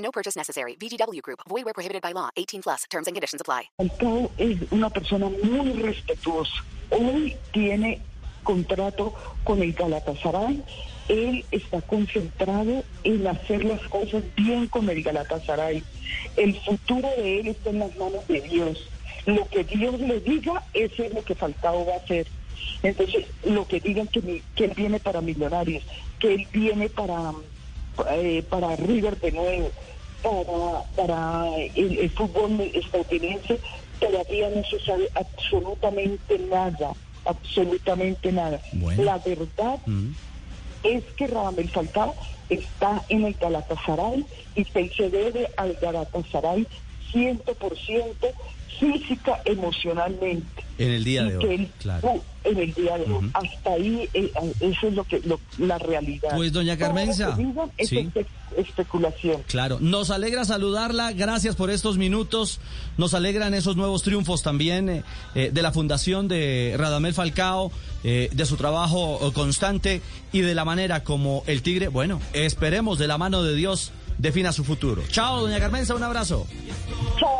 No purchase necessary. VGW Group. Void where prohibited by law. 18 plus. Terms and conditions apply. Falcao es una persona muy respetuosa. Hoy tiene contrato con el Galatasaray. Él está concentrado en hacer las cosas bien con el Galatasaray. El futuro de él está en las manos de Dios. Lo que Dios le diga, eso es lo que Falcao va a hacer. Entonces, lo que digan que, que él viene para Millonarios, que él viene para, eh, para River de nuevo, para, para el, el fútbol estadounidense, todavía no se sabe absolutamente nada, absolutamente nada. Bueno. La verdad es que Radamel Falcao está en el Galatasaray y se debe al Galatasaray 100% física, emocionalmente. En el día de hoy, él- claro. en el día de hoy. Hasta ahí, eh, eh, eso es lo que lo- la realidad. Pues, doña Carmenza, es sí. espe- especulación. Claro, nos alegra saludarla, gracias por estos minutos, nos alegran esos nuevos triunfos también eh, eh, de la fundación de Radamel Falcao, de su trabajo constante y de la manera como el Tigre, bueno, esperemos de la mano de Dios defina su futuro. Chao, doña Carmenza, un abrazo. Chao